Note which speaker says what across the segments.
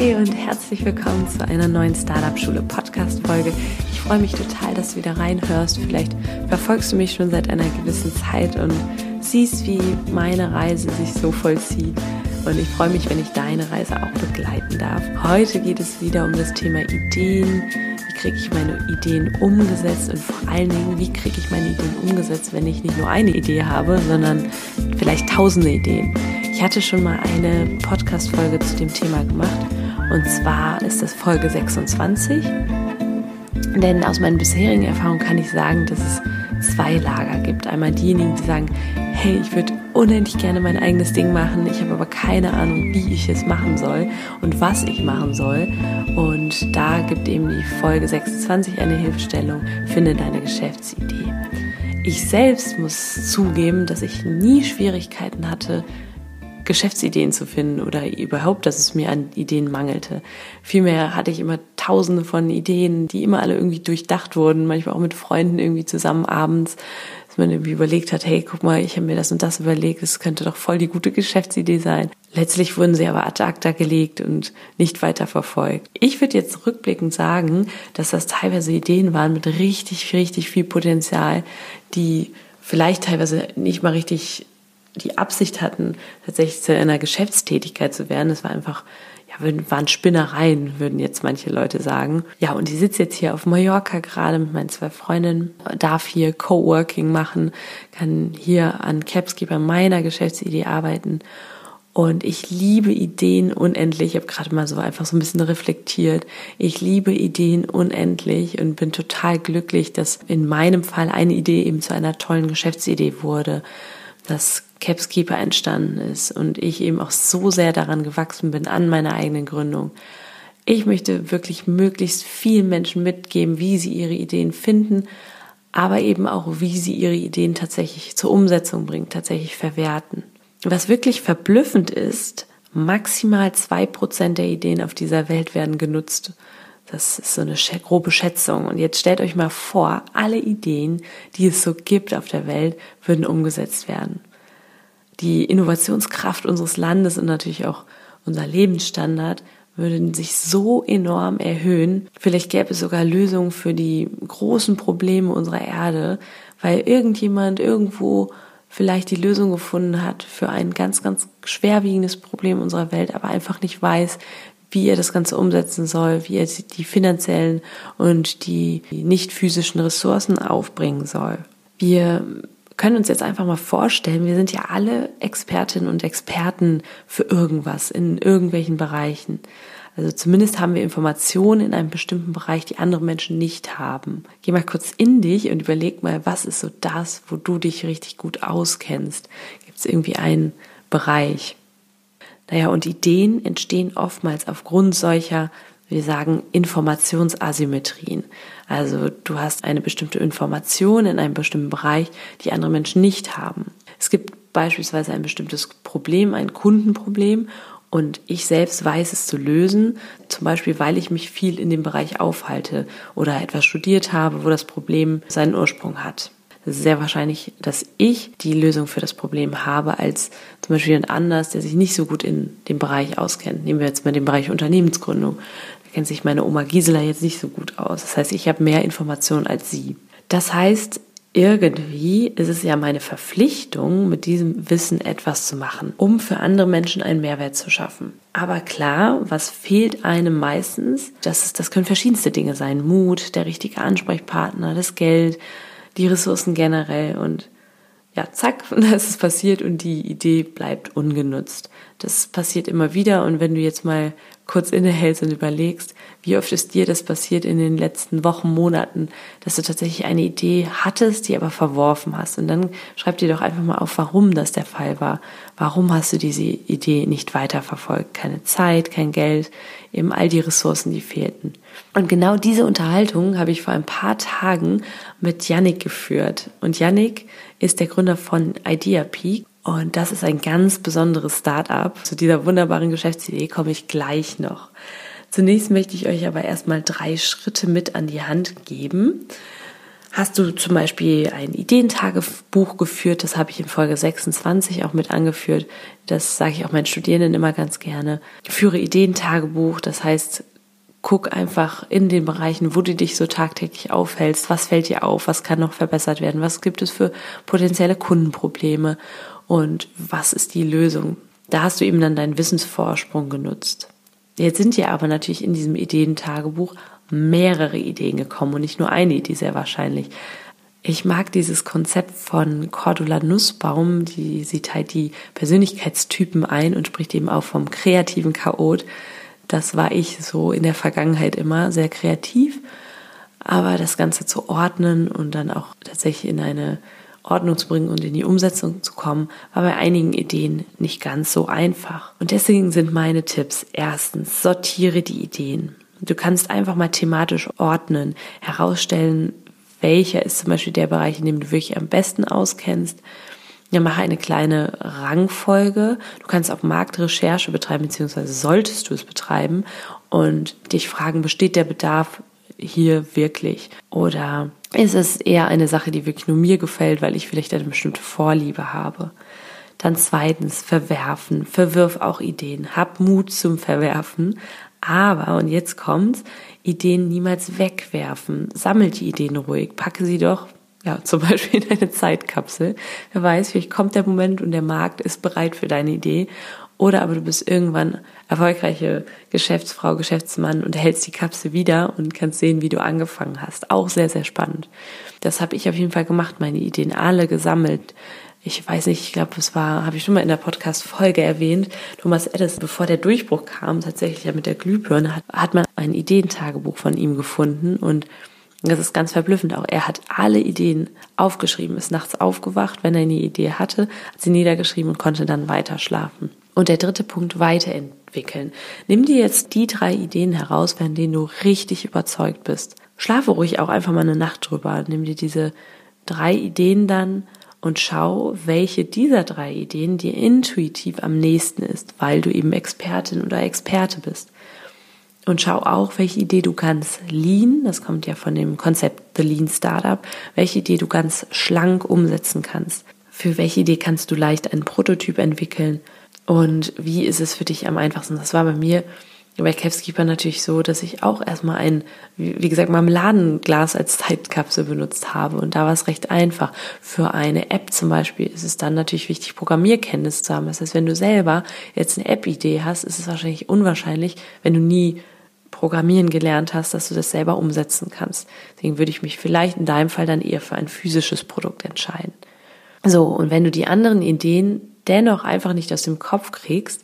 Speaker 1: Hey und herzlich willkommen zu einer neuen Startup-Schule Podcast-Folge. Ich freue mich total, dass du wieder reinhörst. Vielleicht verfolgst du mich schon seit einer gewissen Zeit und siehst, wie meine Reise sich so vollzieht. Und ich freue mich, wenn ich deine Reise auch begleiten darf. Heute geht es wieder um das Thema Ideen. Wie kriege ich meine Ideen umgesetzt und vor allen Dingen, wie kriege ich meine Ideen umgesetzt, wenn ich nicht nur eine Idee habe, sondern vielleicht tausende Ideen. Ich hatte schon mal eine Podcast-Folge zu dem Thema gemacht und zwar ist das Folge 26. Denn aus meinen bisherigen Erfahrungen kann ich sagen, dass es zwei Lager gibt. Einmal diejenigen, die sagen, hey, ich würde unendlich gerne mein eigenes Ding machen, ich habe aber keine Ahnung, wie ich es machen soll und was ich machen soll. Und da gibt eben die Folge 26 eine Hilfestellung, finde deine Geschäftsidee. Ich selbst muss zugeben, dass ich nie Schwierigkeiten hatte, Geschäftsideen zu finden oder überhaupt, dass es mir an Ideen mangelte. Vielmehr hatte ich immer tausende von Ideen, die immer alle irgendwie durchdacht wurden, manchmal auch mit Freunden irgendwie zusammen abends, dass man irgendwie überlegt hat, hey, guck mal, ich habe mir das und das überlegt, es könnte doch voll die gute Geschäftsidee sein. Letztlich wurden sie aber ad acta gelegt und nicht weiter verfolgt. Ich würde jetzt rückblickend sagen, dass das teilweise Ideen waren mit richtig, richtig viel Potenzial, die vielleicht teilweise nicht mal richtig die Absicht hatten, tatsächlich zu einer Geschäftstätigkeit zu werden. Es war einfach, ja, waren Spinnereien, würden jetzt manche Leute sagen. Ja, und ich sitze jetzt hier auf Mallorca gerade mit meinen zwei Freundinnen, darf hier Coworking machen, kann hier an Capski bei meiner Geschäftsidee arbeiten. Und ich liebe Ideen unendlich. Ich habe gerade mal so einfach so ein bisschen reflektiert. Ich liebe Ideen unendlich und bin total glücklich, dass in meinem Fall eine Idee eben zu einer tollen Geschäftsidee wurde. Das Capskeeper entstanden ist und ich eben auch so sehr daran gewachsen bin an meiner eigenen Gründung. Ich möchte wirklich möglichst vielen Menschen mitgeben, wie sie ihre Ideen finden, aber eben auch, wie sie ihre Ideen tatsächlich zur Umsetzung bringen, tatsächlich verwerten. Was wirklich verblüffend ist, maximal zwei Prozent der Ideen auf dieser Welt werden genutzt. Das ist so eine grobe Schätzung. Und jetzt stellt euch mal vor, alle Ideen, die es so gibt auf der Welt, würden umgesetzt werden die Innovationskraft unseres Landes und natürlich auch unser Lebensstandard würden sich so enorm erhöhen. Vielleicht gäbe es sogar Lösungen für die großen Probleme unserer Erde, weil irgendjemand irgendwo vielleicht die Lösung gefunden hat für ein ganz, ganz schwerwiegendes Problem unserer Welt, aber einfach nicht weiß, wie er das Ganze umsetzen soll, wie er die finanziellen und die nicht physischen Ressourcen aufbringen soll. Wir können uns jetzt einfach mal vorstellen, wir sind ja alle Expertinnen und Experten für irgendwas in irgendwelchen Bereichen. Also zumindest haben wir Informationen in einem bestimmten Bereich, die andere Menschen nicht haben. Geh mal kurz in dich und überleg mal, was ist so das, wo du dich richtig gut auskennst? Gibt es irgendwie einen Bereich? Naja, und Ideen entstehen oftmals aufgrund solcher wir sagen Informationsasymmetrien. Also du hast eine bestimmte Information in einem bestimmten Bereich, die andere Menschen nicht haben. Es gibt beispielsweise ein bestimmtes Problem, ein Kundenproblem und ich selbst weiß es zu lösen, zum Beispiel weil ich mich viel in dem Bereich aufhalte oder etwas studiert habe, wo das Problem seinen Ursprung hat. Sehr wahrscheinlich, dass ich die Lösung für das Problem habe, als zum Beispiel jemand anders, der sich nicht so gut in dem Bereich auskennt. Nehmen wir jetzt mal den Bereich Unternehmensgründung kennt sich meine Oma Gisela jetzt nicht so gut aus. Das heißt, ich habe mehr Informationen als sie. Das heißt, irgendwie ist es ja meine Verpflichtung, mit diesem Wissen etwas zu machen, um für andere Menschen einen Mehrwert zu schaffen. Aber klar, was fehlt einem meistens? Das, das können verschiedenste Dinge sein. Mut, der richtige Ansprechpartner, das Geld, die Ressourcen generell und ja, zack, das ist passiert und die Idee bleibt ungenutzt. Das passiert immer wieder und wenn du jetzt mal kurz innehältst und überlegst, wie oft ist dir das passiert in den letzten Wochen, Monaten, dass du tatsächlich eine Idee hattest, die aber verworfen hast. Und dann schreib dir doch einfach mal auf, warum das der Fall war. Warum hast du diese Idee nicht weiterverfolgt? Keine Zeit, kein Geld, eben all die Ressourcen, die fehlten. Und genau diese Unterhaltung habe ich vor ein paar Tagen mit Yannick geführt. Und Yannick ist der Gründer von Idea Peak und das ist ein ganz besonderes Startup. Zu dieser wunderbaren Geschäftsidee komme ich gleich noch. Zunächst möchte ich euch aber erstmal drei Schritte mit an die Hand geben. Hast du zum Beispiel ein Ideentagebuch geführt? Das habe ich in Folge 26 auch mit angeführt. Das sage ich auch meinen Studierenden immer ganz gerne. Führe Ideentagebuch, das heißt, guck einfach in den Bereichen, wo du dich so tagtäglich aufhältst. Was fällt dir auf? Was kann noch verbessert werden? Was gibt es für potenzielle Kundenprobleme? Und was ist die Lösung. Da hast du eben dann deinen Wissensvorsprung genutzt. Jetzt sind dir aber natürlich in diesem Ideentagebuch mehrere Ideen gekommen und nicht nur eine Idee sehr wahrscheinlich. Ich mag dieses Konzept von Cordula Nussbaum, die, sie teilt die Persönlichkeitstypen ein und spricht eben auch vom kreativen Chaot. Das war ich so in der Vergangenheit immer sehr kreativ, aber das Ganze zu ordnen und dann auch tatsächlich in eine Ordnung zu bringen und in die Umsetzung zu kommen, war bei einigen Ideen nicht ganz so einfach. Und deswegen sind meine Tipps erstens, sortiere die Ideen. Du kannst einfach mal thematisch ordnen, herausstellen, welcher ist zum Beispiel der Bereich, in dem du wirklich am besten auskennst. Ja, mache eine kleine Rangfolge. Du kannst auch Marktrecherche betreiben, beziehungsweise solltest du es betreiben und dich fragen, besteht der Bedarf hier wirklich? Oder ist es eher eine Sache, die wirklich nur mir gefällt, weil ich vielleicht eine bestimmte Vorliebe habe? Dann zweitens, verwerfen. Verwirf auch Ideen. Hab Mut zum Verwerfen. Aber, und jetzt kommt's, Ideen niemals wegwerfen. Sammel die Ideen ruhig. Packe sie doch ja, zum Beispiel in eine Zeitkapsel. Wer weiß, vielleicht kommt der Moment und der Markt ist bereit für deine Idee oder aber du bist irgendwann erfolgreiche Geschäftsfrau, Geschäftsmann und hältst die Kapsel wieder und kannst sehen, wie du angefangen hast. Auch sehr, sehr spannend. Das habe ich auf jeden Fall gemacht, meine Ideen alle gesammelt. Ich weiß nicht, ich glaube, es war, habe ich schon mal in der Podcast-Folge erwähnt, Thomas Edison, bevor der Durchbruch kam, tatsächlich ja mit der Glühbirne, hat, hat man ein Ideentagebuch von ihm gefunden und das ist ganz verblüffend auch. Er hat alle Ideen aufgeschrieben, ist nachts aufgewacht, wenn er eine Idee hatte, hat sie niedergeschrieben und konnte dann weiter schlafen. Und der dritte Punkt, weiterentwickeln. Nimm dir jetzt die drei Ideen heraus, von denen du richtig überzeugt bist. Schlafe ruhig auch einfach mal eine Nacht drüber. Nimm dir diese drei Ideen dann und schau, welche dieser drei Ideen dir intuitiv am nächsten ist, weil du eben Expertin oder Experte bist. Und schau auch, welche Idee du ganz lean, das kommt ja von dem Konzept The Lean Startup, welche Idee du ganz schlank umsetzen kannst. Für welche Idee kannst du leicht einen Prototyp entwickeln und wie ist es für dich am einfachsten? Das war bei mir bei Kevskeeper natürlich so, dass ich auch erstmal ein, wie gesagt, Marmeladenglas als Zeitkapsel benutzt habe. Und da war es recht einfach. Für eine App zum Beispiel ist es dann natürlich wichtig, Programmierkenntnis zu haben. Das heißt, wenn du selber jetzt eine App-Idee hast, ist es wahrscheinlich unwahrscheinlich, wenn du nie Programmieren gelernt hast, dass du das selber umsetzen kannst. Deswegen würde ich mich vielleicht in deinem Fall dann eher für ein physisches Produkt entscheiden. So, und wenn du die anderen Ideen dennoch einfach nicht aus dem Kopf kriegst,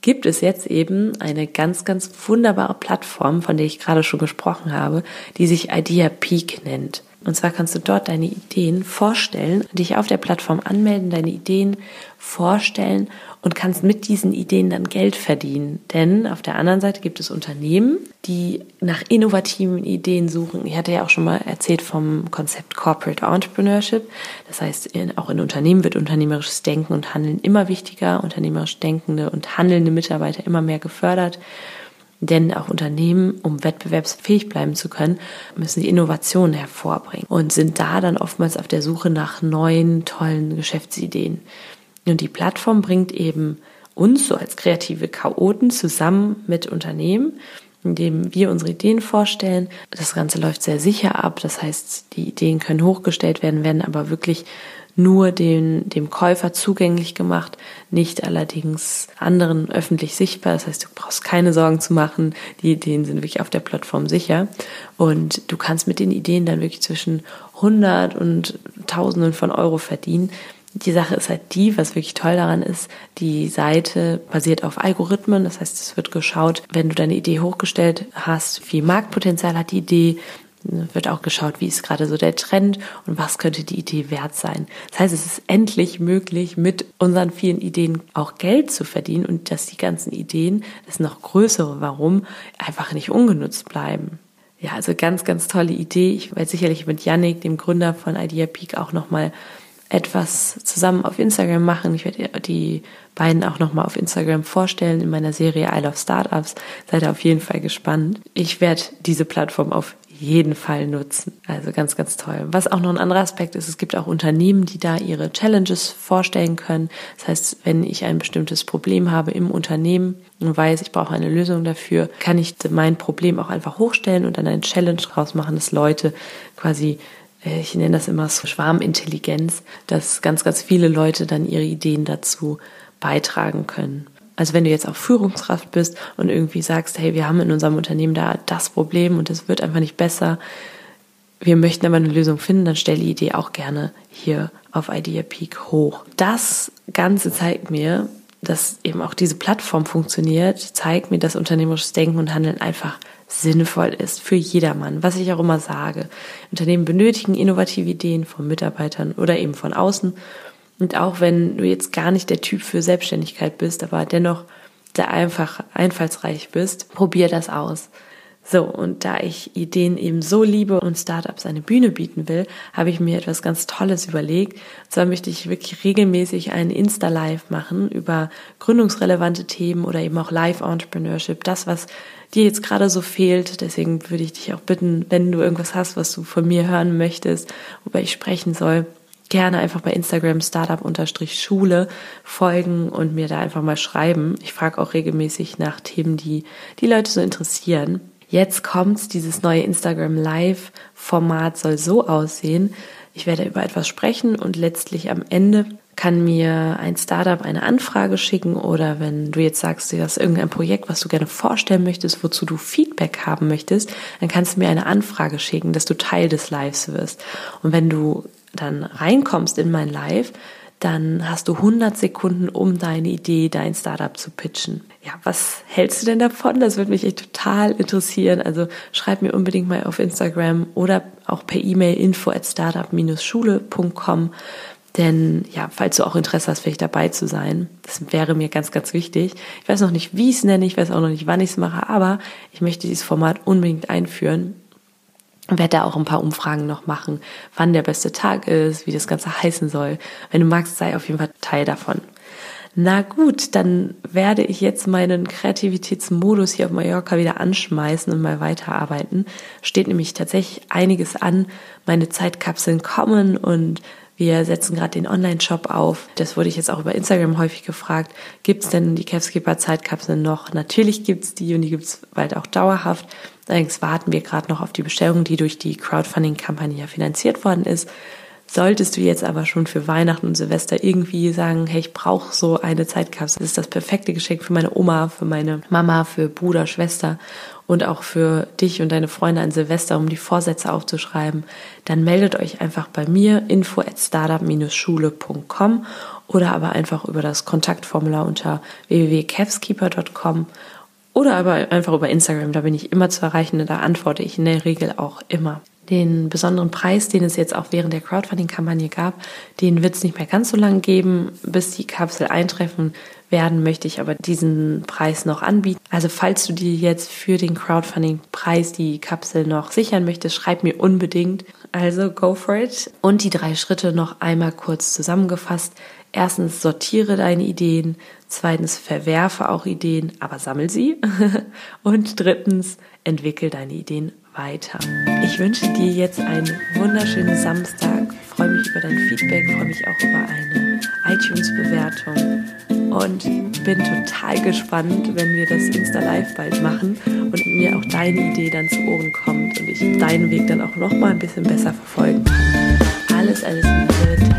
Speaker 1: gibt es jetzt eben eine ganz, ganz wunderbare Plattform, von der ich gerade schon gesprochen habe, die sich Idea Peak nennt. Und zwar kannst du dort deine Ideen vorstellen, dich auf der Plattform anmelden, deine Ideen vorstellen und kannst mit diesen Ideen dann Geld verdienen. Denn auf der anderen Seite gibt es Unternehmen, die nach innovativen Ideen suchen. Ich hatte ja auch schon mal erzählt vom Konzept Corporate Entrepreneurship. Das heißt, auch in Unternehmen wird unternehmerisches Denken und Handeln immer wichtiger, unternehmerisch denkende und handelnde Mitarbeiter immer mehr gefördert. Denn auch Unternehmen, um wettbewerbsfähig bleiben zu können, müssen die Innovationen hervorbringen und sind da dann oftmals auf der Suche nach neuen, tollen Geschäftsideen. Und die Plattform bringt eben uns so als kreative Chaoten zusammen mit Unternehmen, indem wir unsere Ideen vorstellen. Das Ganze läuft sehr sicher ab. Das heißt, die Ideen können hochgestellt werden, werden aber wirklich nur den, dem Käufer zugänglich gemacht, nicht allerdings anderen öffentlich sichtbar. Das heißt, du brauchst keine Sorgen zu machen. Die Ideen sind wirklich auf der Plattform sicher. Und du kannst mit den Ideen dann wirklich zwischen 100 und Tausenden von Euro verdienen Die Sache ist halt die, was wirklich toll daran ist, die Seite basiert auf Algorithmen. Das heißt, es wird geschaut, wenn du deine Idee hochgestellt hast, wie Marktpotenzial hat die Idee, wird auch geschaut, wie ist gerade so der Trend und was könnte die Idee wert sein. Das heißt, es ist endlich möglich, mit unseren vielen Ideen auch Geld zu verdienen und dass die ganzen Ideen, das noch größere Warum, einfach nicht ungenutzt bleiben. Ja, also ganz, ganz tolle Idee. Ich werde sicherlich mit Yannick, dem Gründer von Idea Peak, auch nochmal etwas zusammen auf Instagram machen. Ich werde die beiden auch nochmal auf Instagram vorstellen in meiner Serie I Love Startups. Seid auf jeden Fall gespannt. Ich werde diese Plattform auf jeden Fall nutzen. Also ganz, ganz toll. Was auch noch ein anderer Aspekt ist, es gibt auch Unternehmen, die da ihre Challenges vorstellen können. Das heißt, wenn ich ein bestimmtes Problem habe im Unternehmen und weiß, ich brauche eine Lösung dafür, kann ich mein Problem auch einfach hochstellen und dann eine Challenge draus machen, dass Leute quasi äh, ich nenne das immer so Schwarmintelligenz, dass ganz, ganz viele Leute dann ihre Ideen dazu beitragen können. Also wenn du jetzt auch Führungskraft bist und irgendwie sagst, hey, wir haben in unserem Unternehmen da das Problem und es wird einfach nicht besser, wir möchten aber eine Lösung finden, dann stell die Idee auch gerne hier auf Idea Peak hoch. Das Ganze zeigt mir, dass eben auch diese Plattform funktioniert, zeigt mir, dass unternehmerisches Denken und Handeln einfach sinnvoll ist für jedermann, was ich auch immer sage. Unternehmen benötigen innovative Ideen von Mitarbeitern oder eben von außen und auch wenn du jetzt gar nicht der Typ für Selbstständigkeit bist, aber dennoch sehr einfach einfallsreich bist, probier das aus. So, und da ich Ideen eben so liebe und Startups eine Bühne bieten will, habe ich mir etwas ganz Tolles überlegt. Und zwar möchte ich wirklich regelmäßig einen Insta-Live machen über gründungsrelevante Themen oder eben auch Live-Entrepreneurship. Das, was dir jetzt gerade so fehlt. Deswegen würde ich dich auch bitten, wenn du irgendwas hast, was du von mir hören möchtest, worüber ich sprechen soll, gerne einfach bei Instagram Startup-Schule folgen und mir da einfach mal schreiben. Ich frage auch regelmäßig nach Themen, die die Leute so interessieren. Jetzt kommt's, dieses neue Instagram Live Format soll so aussehen. Ich werde über etwas sprechen und letztlich am Ende kann mir ein Startup eine Anfrage schicken oder wenn du jetzt sagst, du hast irgendein Projekt, was du gerne vorstellen möchtest, wozu du Feedback haben möchtest, dann kannst du mir eine Anfrage schicken, dass du Teil des Lives wirst. Und wenn du dann reinkommst in mein Live, dann hast du 100 Sekunden, um deine Idee, dein Startup zu pitchen. Ja, was hältst du denn davon? Das würde mich echt total interessieren. Also schreib mir unbedingt mal auf Instagram oder auch per E-Mail info at startup-schule.com. Denn ja, falls du auch Interesse hast, vielleicht dabei zu sein, das wäre mir ganz, ganz wichtig. Ich weiß noch nicht, wie ich es nenne, ich weiß auch noch nicht, wann ich es mache, aber ich möchte dieses Format unbedingt einführen werde da auch ein paar Umfragen noch machen, wann der beste Tag ist, wie das Ganze heißen soll. Wenn du magst, sei auf jeden Fall Teil davon. Na gut, dann werde ich jetzt meinen Kreativitätsmodus hier auf Mallorca wieder anschmeißen und mal weiterarbeiten. Steht nämlich tatsächlich einiges an. Meine Zeitkapseln kommen und wir setzen gerade den Online-Shop auf. Das wurde ich jetzt auch über Instagram häufig gefragt. Gibt es denn die Capskipper Zeitkapseln noch? Natürlich gibt es die und die gibt es bald auch dauerhaft. Allerdings warten wir gerade noch auf die Bestellung, die durch die Crowdfunding-Kampagne ja finanziert worden ist. Solltest du jetzt aber schon für Weihnachten und Silvester irgendwie sagen, hey, ich brauche so eine Zeitkapsel, das ist das perfekte Geschenk für meine Oma, für meine Mama, für Bruder, Schwester und auch für dich und deine Freunde an Silvester, um die Vorsätze aufzuschreiben, dann meldet euch einfach bei mir info at startup-schule.com oder aber einfach über das Kontaktformular unter www.capskeeper.com oder aber einfach über Instagram, da bin ich immer zu erreichen und da antworte ich in der Regel auch immer. Den besonderen Preis, den es jetzt auch während der Crowdfunding-Kampagne gab, den wird es nicht mehr ganz so lange geben, bis die Kapsel eintreffen werden, möchte ich aber diesen Preis noch anbieten. Also falls du dir jetzt für den Crowdfunding-Preis die Kapsel noch sichern möchtest, schreib mir unbedingt. Also go for it. Und die drei Schritte noch einmal kurz zusammengefasst. Erstens sortiere deine Ideen. Zweitens verwerfe auch Ideen, aber sammel sie. Und drittens entwickel deine Ideen weiter. Ich wünsche dir jetzt einen wunderschönen Samstag, freue mich über dein Feedback, freue mich auch über eine iTunes-Bewertung und bin total gespannt, wenn wir das Insta Live bald machen und mir auch deine Idee dann zu Ohren kommt und ich deinen Weg dann auch noch mal ein bisschen besser verfolgen kann. Alles, alles Liebe.